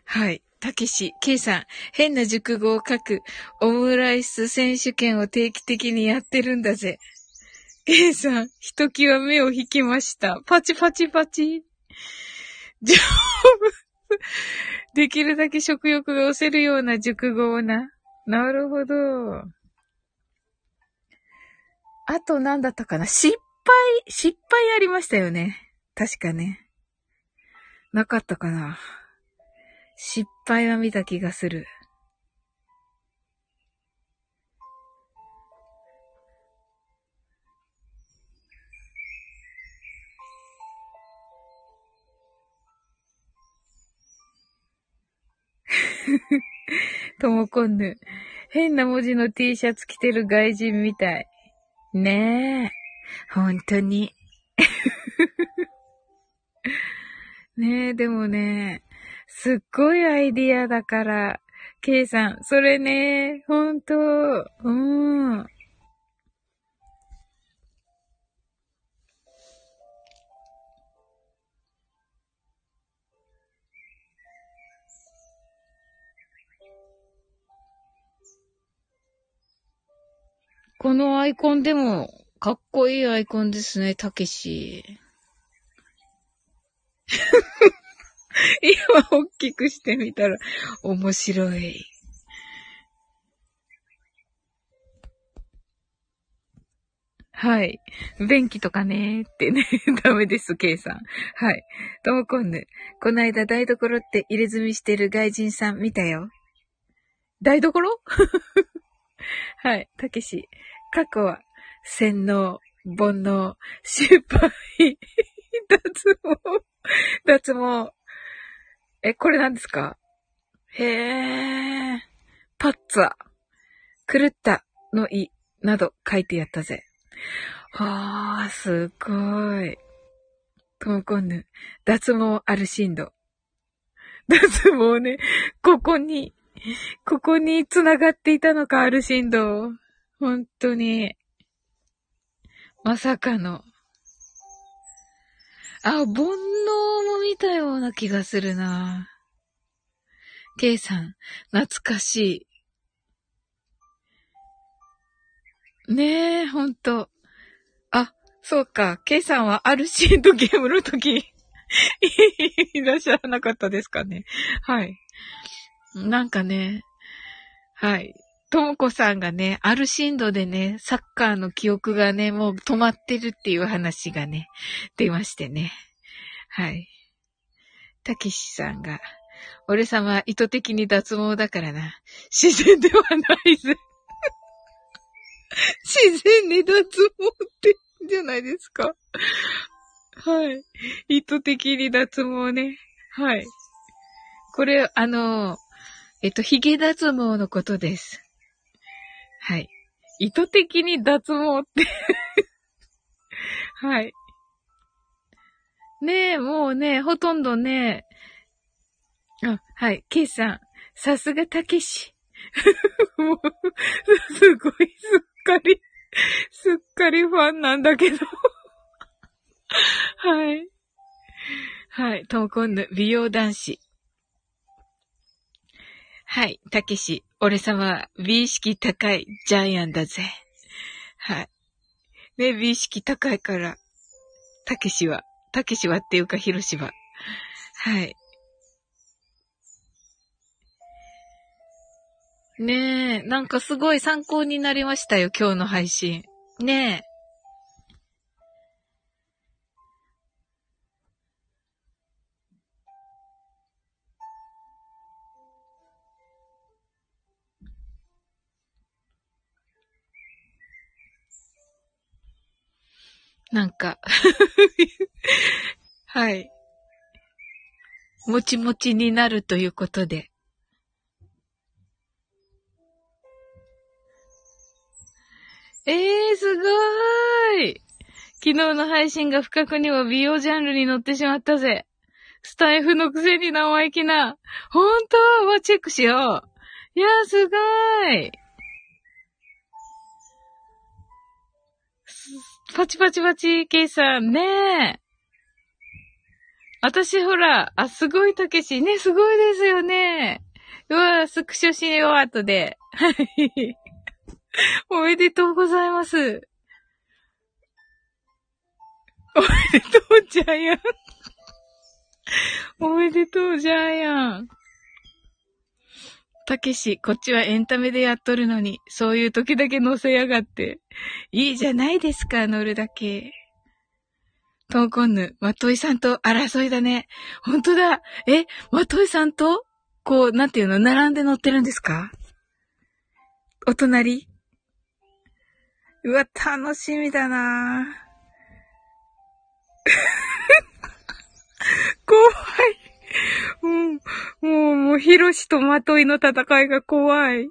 はい。たけし、けいさん、変な熟語を書くオムライス選手権を定期的にやってるんだぜ。けいさん、ひときわ目を引きました。パチパチパチ。丈夫。できるだけ食欲が押せるような熟語をな。なるほど。あと何だったかな失敗、失敗ありましたよね。確かね。なかったかな失敗は見た気がする。ともこんぬ。変な文字の T シャツ着てる外人みたい。ねえ。ほんとに。ねえ、でもね、すっごいアイディアだから、ケイさん、それね、ほんと、うん。このアイコンでも、かっこいいアイコンですね、たけし。今、大きくしてみたら、面白い。はい。便器とかねーってね。ダメです、ケイさん。はい。ともこんぬ。こないだ台所って入れ墨してる外人さん見たよ。台所？はい。たけし。過去は、洗脳、煩悩、失敗、脱毛、脱毛。え、これ何ですか？へえ、パッツァ、狂ったのい、など書いてやったぜ。はあ、すごい。トモコンヌ、脱毛アルシンド。脱毛ね、ここに、ここに繋がっていたのか、アルシンド。本当に。まさかの。あ、煩悩も見たような気がするな。K さん、懐かしい。ねえ、ほんと。あ、そうか。K さんはあるシーンとゲームの時いらっしゃらなかったですかね。はい。なんかね、はい。ともこさんがね、あるシーンでね、サッカーの記憶がね、もう止まってるっていう話がね、出ましてね。はい。たけしさんが、俺様意図的に脱毛だからな。自然ではないぜ。自然に脱毛って、じゃないですか。はい。意図的に脱毛ね。はい。これ、あの、えっと、髭脱毛のことです。はい。意図的に脱毛って はい。ねえ、もうね、ほとんどね、あ、はい、ケイさん、さすがたけし。もう、すごい、すっかり、すっかりファンなんだけど はい。はい、トモコンヌ、美容男子。はい、たけし、俺様は、美意識高いジャイアンだぜ。はい。ね、美意識高いから、たけしは、たけしはっていうか、ひろしは。はい。ねえ、なんかすごい参考になりましたよ、今日の配信。ねえ。なんか はい。もちもちになるということで。ええー、すごーい。昨日の配信が不覚にも美容ジャンルに乗ってしまったぜ。スタイフのくせに生意気な。ほんとはチェックしよう。いやー、すごーい。パチパチパチ、ケイさん、ねえ。私ほら、あ、すごいたけし。ね、すごいですよね。うわ、スクショしよう、後で。はい。おめでとうございます。おめでとう、ジャイアン。おめでとう、ジャイアン。たけし、こっちはエンタメでやっとるのに、そういう時だけ乗せやがって。いいじゃないですか、乗るだけ。トーコンヌ、マトイさんと争いだね。ほんとだ。え、マトイさんとこう、なんていうの、並んで乗ってるんですか？お隣うわ、楽しみだなぁ怖い。う、もう、もう、ヒロシとマトイの戦いが怖い。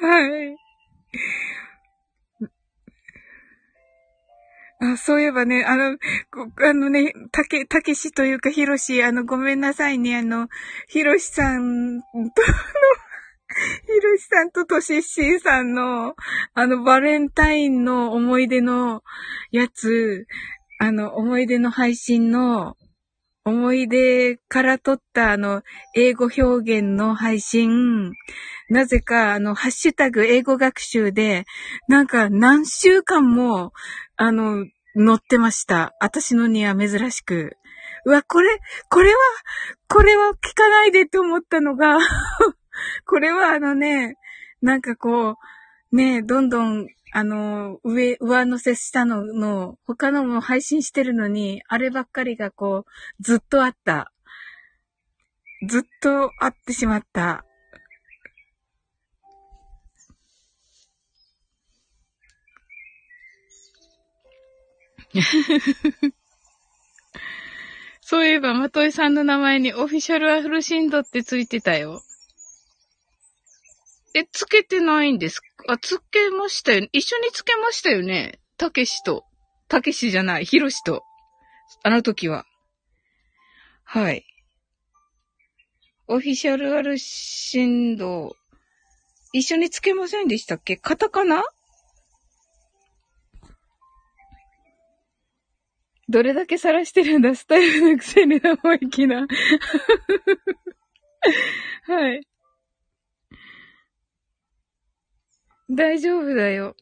はい。あ、そういえばね、あの、あのね、たけ、たけしというか、ひろし、あの、ごめんなさいね、あの、ひろしさんとの、ひろしさんととしっしーさんの、あの、バレンタインの思い出のやつ、あの、思い出の配信の、思い出から撮ったあの、英語表現の配信、なぜかあの、ハッシュタグ英語学習で、なんか何週間も、あの、載ってました。私のには珍しく。うわ、これ、これは、これは聞かないでと思ったのが これはあのね、なんかこう、ね、どんどんあの、上、上乗せしたのの、他のも配信してるのに、あればっかりがこう、ずっとあった。ずっとあってしまった。そういえば、まといさんの名前にオフィシャルアフルシンドってついてたよ。え、つけてないんですあ、つけましたよ。一緒につけましたよね。たけしと。たけしじゃない、ひろしと。あの時は。はい。オフィシャルアルシンド、一緒につけませんでしたっけ？カタカナ？どれだけ晒してるんだ？スタイルのくせに生意気な。はい。大丈夫だよ。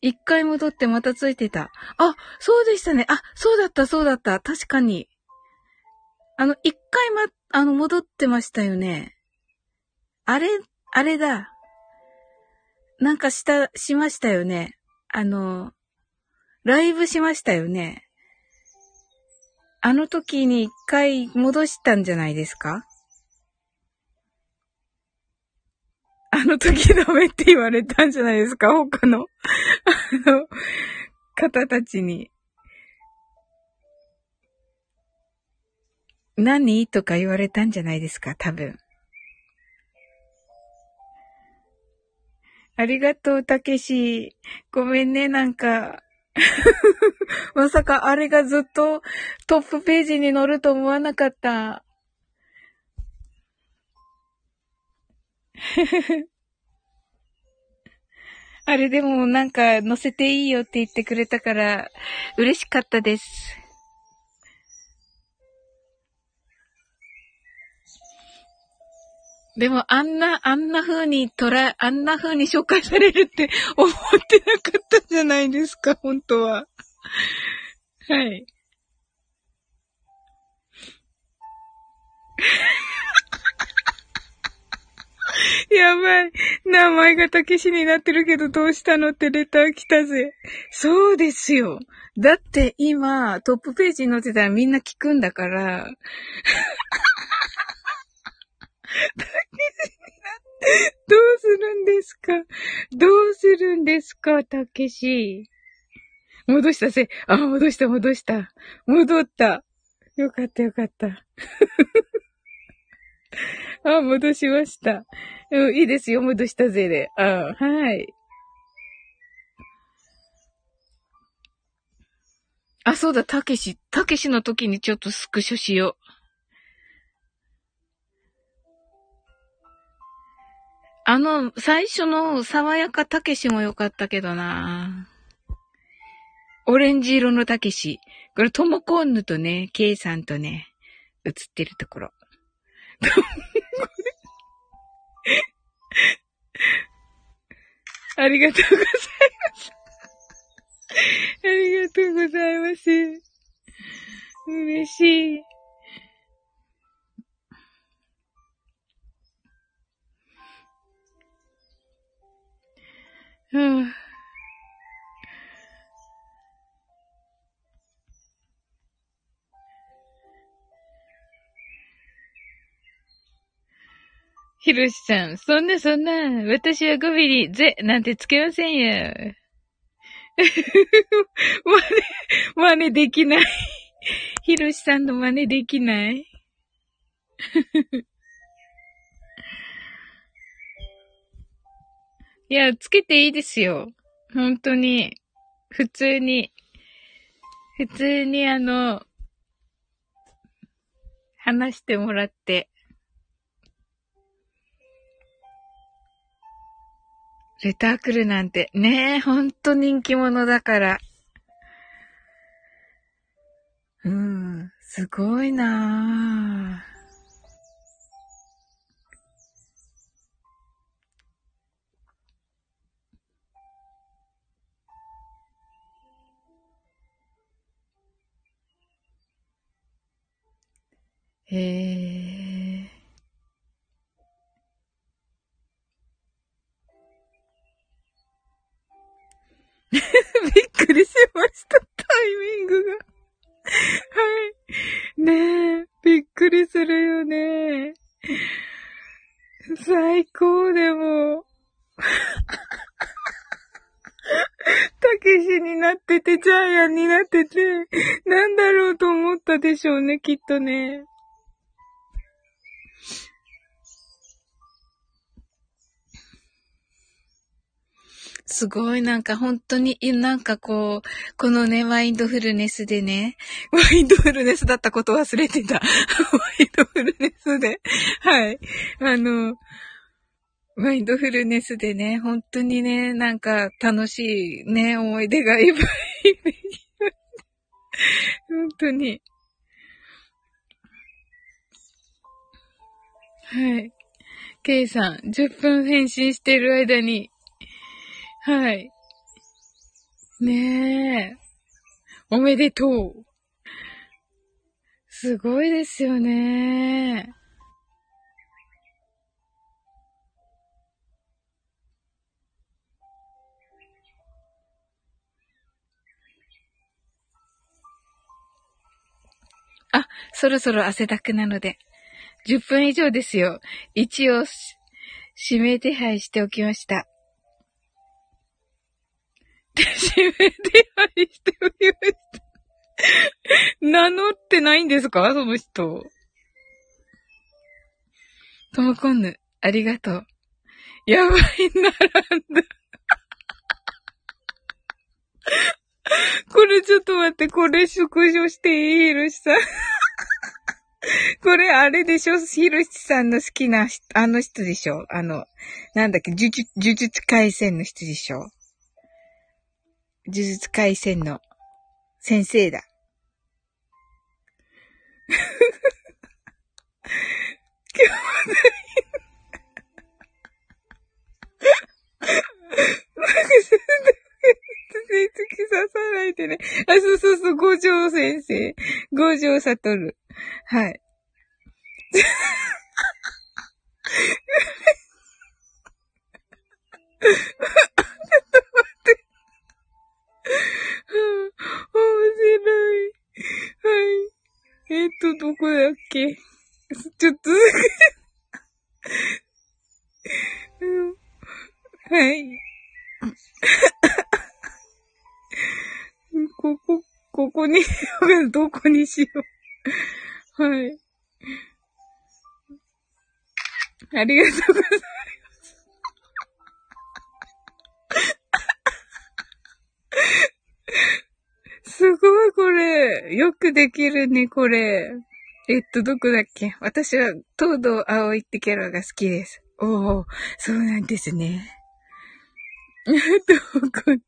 一回戻ってまたついてた。あ、そうでしたね。あ、そうだった、そうだった。確かに。あの、一回ま、あの、戻ってましたよね。あれ、あれだ。なんかした、しましたよね。あの、ライブしましたよね。あの時に一回戻したんじゃないですか？あの時ダメって言われたんじゃないですか？他の、あの、方たちに。何？とか言われたんじゃないですか？多分。ありがとう、たけし。ごめんね、なんか。まさかあれがずっとトップページに載ると思わなかった。あれでもなんか載せていいよって言ってくれたから嬉しかったです。でもあんな、あんな風に捉え、あんな風に紹介されるって思ってなかったじゃないですか、本当は。はい。やばい。名前がたけしになってるけどどうしたの？ってレター来たぜ。そうですよ。だって今、トップページに載ってたらみんな聞くんだから。たけしになってどうするんですか？どうするんですか？たけし。戻したぜ。あ、戻した戻した。戻った。よかったよかった。あ、戻しました。うん、いいですよ、戻したぜで。あはい。あ、そうだ、たけし、たけしの時にちょっとスクショしよう。あの、最初の爽やかたけしも良かったけどなオレンジ色のたけし。これ、ともこんぬとね、ケイさんとね、映ってるところ。ありがとうございます。ありがとうございます。嬉しい。うん。ひろしさん、そんなそんな、私は5ミリ、ぜ、なんてつけませんよ。真似、真似できない。ひろしさんの真似できない。いや、つけていいですよ。本当に。普通に。普通にあの、話してもらって。レター来るなんて。ねえ、ほんと人気者だから。うん、すごいなぁ。へえ。びっくりしました、タイミングが。はい。ねえ、びっくりするよね。最高でも。たけしになってて、ジャイアンになってて、なんだろうと思ったでしょうね、きっとね。すごいなんか本当に、なんかこう、このね、マインドフルネスでね、マインドフルネスだったこと忘れてた。マインドフルネスで、はい。あの、マインドフルネスでね、本当にね、なんか楽しいね、思い出がいっぱい。本当に。はい。ケイさん、10分返信してる間に、はい。ねえ。おめでとう。すごいですよね。あ、そろそろ汗だくなので。10分以上ですよ。一応、指名手配しておきました。指名手配しておきました。名乗ってないんですか？その人。ともこんぬ、ありがとう。やばい、並んだ。これちょっと待って、これ縮小していい？ひろしさん。これあれでしょ？ひろしさんの好きなあの人でしょ？あの、なんだっけ、呪術、呪術回戦の人でしょ？呪術回戦の先生だ。今日はない。なんかす突き刺さないでね。あ、そうそうそう、五条先生。五条悟る。はい。ちょっと待って。面白い。はい。えっ、と、どこだっけ？ちょっとうん、はい。ここ、ここに、どこにしよう。はい。ありがとうございます。すごい、これ。よくできるね、これ。えっと、どこだっけ？私は、東堂葵ってキャラが好きです。おお、そうなんですね。ともこん、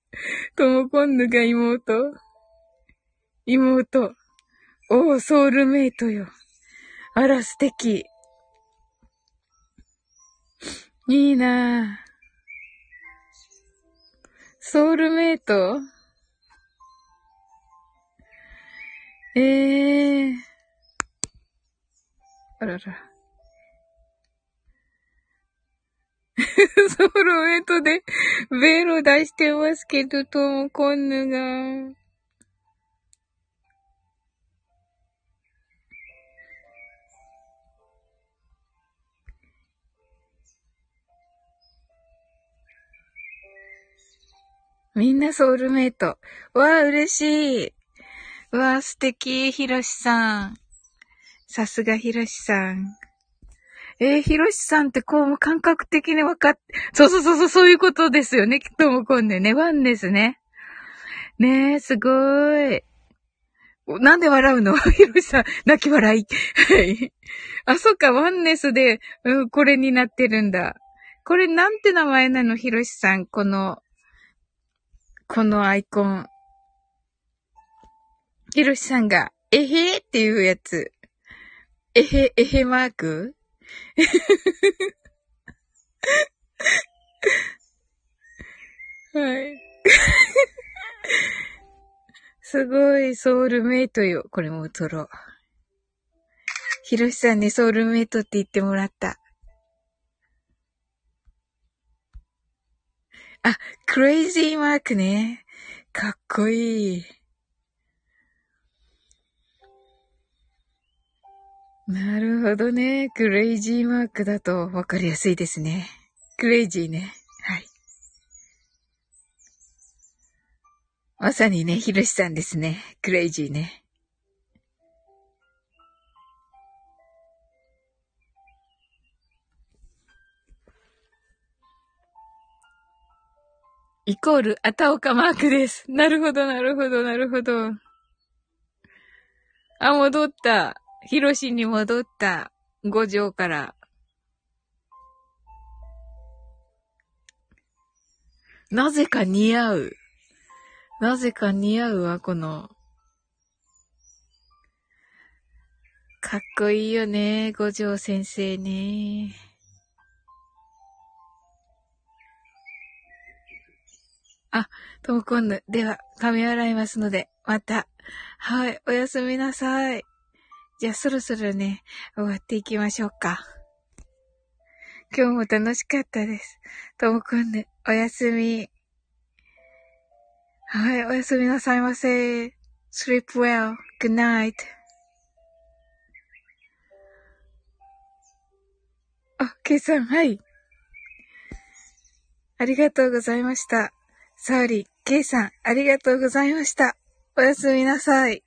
ともこんぬが妹？妹。おお、ソウルメイトよ。あら、素敵。いいなぁ。ソウルメイト？ええー。あらら。ソウルメイトでベロ出してますけど、ともこんぬが。みんなソウルメイト。わあ、嬉しい。わあ、素敵、ひろしさん。さすがひろしさん。えー、ひろしさんってこうも、感覚的にわかっ、そうそうそうそう、そういうことですよね。きっともこんでね。ワンですね。ねえ、すごーい。なんで笑うの？ひろしさん、泣き笑い。はい。あ、そっか、ワンネスで、うん、これになってるんだ。これなんて名前なの？ひろしさん、この、このアイコン。ひろしさんが、えへーっていうやつ。えへ、えへマーク？はい。すごい、ソウルメイトよ。これも撮ろう。ひろしさんにソウルメイトって言ってもらった。あ、クレイジーマークね。かっこいい。なるほどね。クレイジーマークだとわかりやすいですね。クレイジーね。はい。まさにね、ひろしさんですね。クレイジーね。イコール、あたおかマークです。なるほど、なるほど、なるほど。あ、戻った。ヒロシに戻った。五条から。なぜか似合う。なぜか似合うわ、この。かっこいいよね、五条先生ね。あ、ともこんぬ。では、髪洗いますので、また。はい、おやすみなさい。じゃあ、そろそろね、終わっていきましょうか。今日も楽しかったです。ともこんぬ、おやすみ。はい、おやすみなさいませ。sleep well. good night. あ、ケイさん、はい。ありがとうございました。サウリ、ケイさん、ありがとうございました。おやすみなさい。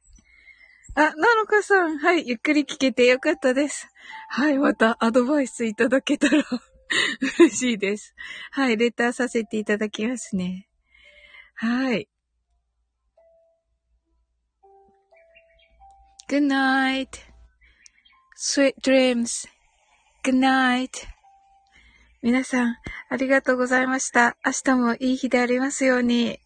あ、なのかさん、はい、ゆっくり聞けてよかったです。はい、またアドバイスいただけたら 嬉しいです。はい、レターさせていただきますね。はい。Good night. Sweet dreams. Good night. 皆さん、ありがとうございました。明日もいい日でありますように。